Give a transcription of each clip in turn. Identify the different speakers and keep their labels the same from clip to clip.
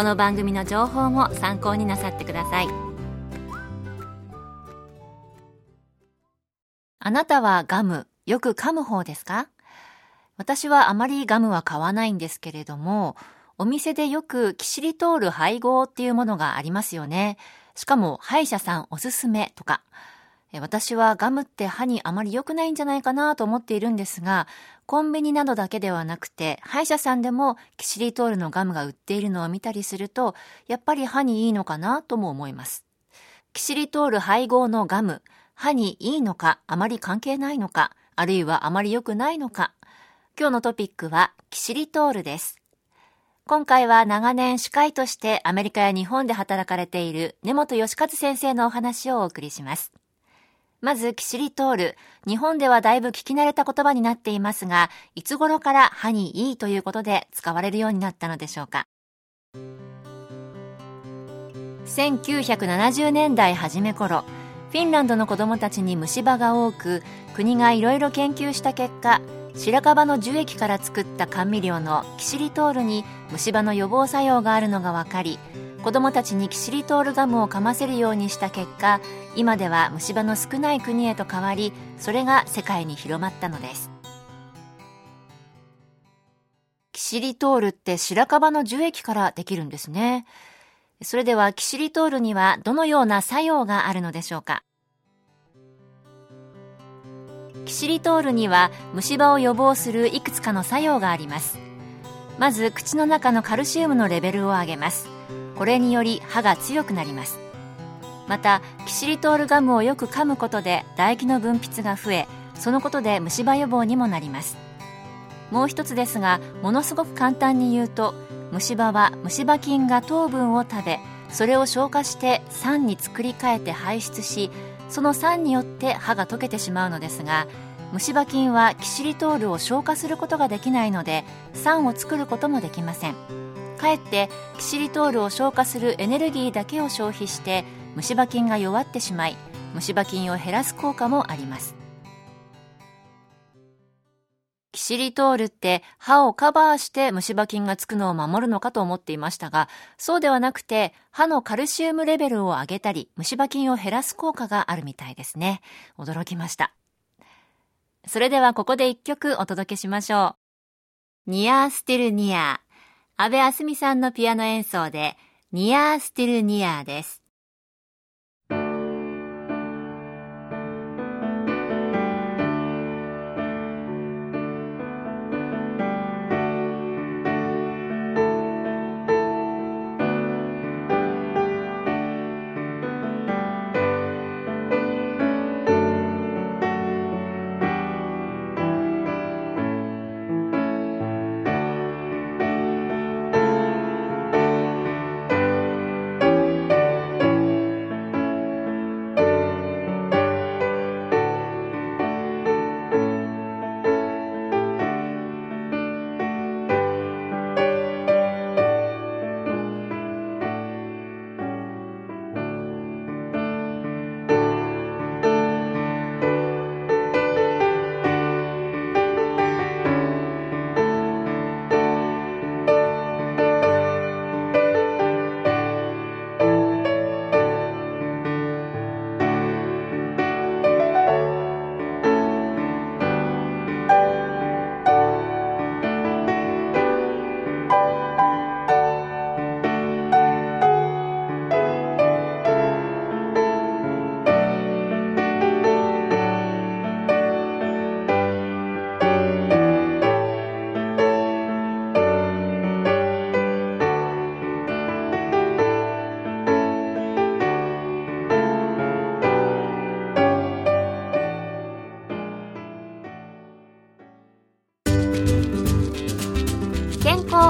Speaker 1: この番組の情報も参考になさってください。あなたはガムよく噛む方ですか？私はあまりガムは買わないんですけれどもお店でよくキシリトール配合っていうものがありますよね。しかも歯医者さんおすすめとか。私はガムって歯にあまり良くないんじゃないかなと思っているんですが、コンビニなどだけではなくて、歯医者さんでもキシリトールのガムが売っているのを見たりすると、やっぱり歯にいいのかなとも思います。キシリトール配合のガム、歯にいいのか、あまり関係ないのか、あるいはあまり良くないのか。今日のトピックはキシリトールです。今回は長年歯科医としてアメリカや日本で働かれている根本義和先生のお話をお送りします。まず、キシリトール。日本ではだいぶ聞き慣れた言葉になっていますが、いつ頃から歯にいいということで使われるようになったのでしょうか。1970年代初め頃、フィンランドの子供たちに虫歯が多く、国がいろいろ研究した結果、白樺の樹液から作った甘味料のキシリトールに虫歯の予防作用があるのが分かり子どもたちにキシリトールガムを噛ませるようにした結果今では虫歯の少ない国へと変わりそれが世界に広まったのです。キシリトールって白樺の樹液からできるんですね。それではキシリトールにはどのような作用があるのでしょうか？キシリトールには虫歯を予防するいくつかの作用があります。まず口の中のカルシウムのレベルを上げます。これにより歯が強くなります。またキシリトールガムをよく噛むことで唾液の分泌が増えそのことで虫歯予防にもなります。もう一つですがものすごく簡単に言うと虫歯は虫歯菌が糖分を食べそれを消化して酸に作り変えて排出しその酸によって歯が溶けてしまうのですが虫歯菌はキシリトールを消化することができないので酸を作ることもできません。かえってキシリトールを消化するエネルギーだけを消費して虫歯菌が弱ってしまい虫歯菌を減らす効果もありますキシリトールって歯をカバーして虫歯菌がつくのを守るのかと思っていましたが、そうではなくて歯のカルシウムレベルを上げたり虫歯菌を減らす効果があるみたいですね。驚きました。それではここで一曲お届けしましょう。ニアースティルニア。安部あすみさんのピアノ演奏で、ニアースティルニアーです。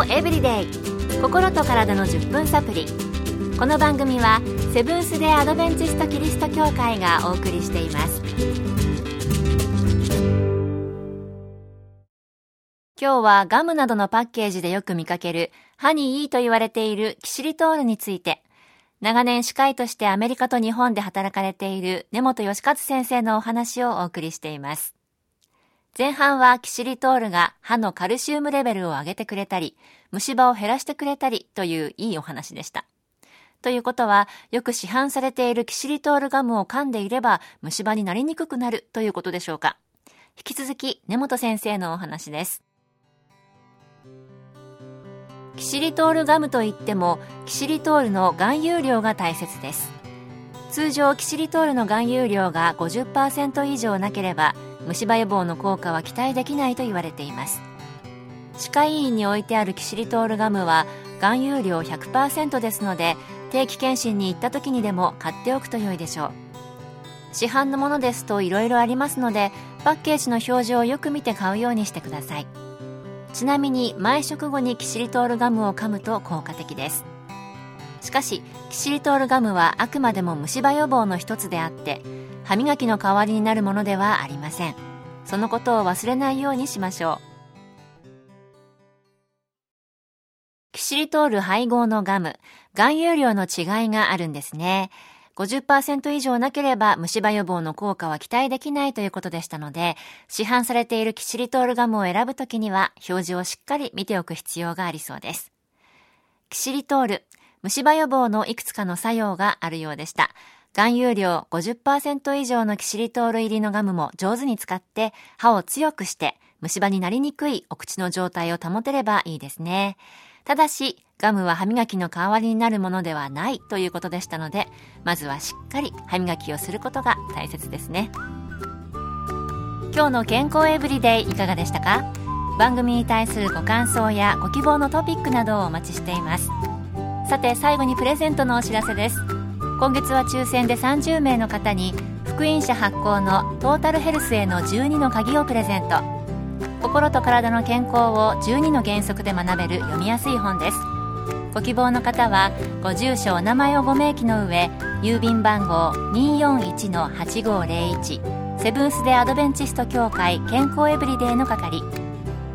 Speaker 1: エブリデイ心と体の10分サプリこの番組はセブンス・デ・アドベンチスト・キリスト教会がお送りしています今日はガムなどのパッケージでよく見かける歯にいいと言われているキシリトールについて長年歯科医としてアメリカと日本で働かれている根本義和先生のお話をお送りしています。前半はキシリトールが歯のカルシウムレベルを上げてくれたり、虫歯を減らしてくれたりといういいお話でした。ということは、よく市販されているキシリトールガムを噛んでいれば虫歯になりにくくなるということでしょうか。引き続き根本先生のお話です。キシリトールガムといってもキシリトールの含有量が大切です通常キシリトールの含有量が50%以上なければ虫歯予防の効果は期待できないと言われています。歯科医院に置いてあるキシリトールガムは含有量100%ですので定期検診に行った時にでも買っておくと良いでしょう。市販のものですと色々ありますのでパッケージの表示をよく見て買うようにしてください。ちなみに毎食後にキシリトールガムを噛むと効果的です。しかしキシリトールガムはあくまでも虫歯予防の一つであって歯磨きの代わりになるものではありません。そのことを忘れないようにしましょう。キシリトール配合のガム。含有量の違いがあるんですね。50%以上なければ虫歯予防の効果は期待できないということでしたので、市販されているキシリトールガムを選ぶときには表示をしっかり見ておく必要がありそうです。キシリトール、虫歯予防のいくつかの作用があるようでした。含有量50%以上のキシリトール入りのガムも上手に使って歯を強くして虫歯になりにくいお口の状態を保てればいいですね。ただし、ガムは歯磨きの代わりになるものではないということでしたので、まずはしっかり歯磨きをすることが大切ですね。今日の健康エブリデイいかがでしたか？番組に対するご感想やご希望のトピックなどをお待ちしています。さて最後にプレゼントのお知らせです。今月は抽選で30名の方に福音社発行のトータルヘルスへの12の鍵をプレゼント。心と体の健康を12の原則で学べる読みやすい本です。ご希望の方はご住所お名前をご明記の上郵便番号241-8501セブンス・デ・アドベンチスト協会健康エブリデイの係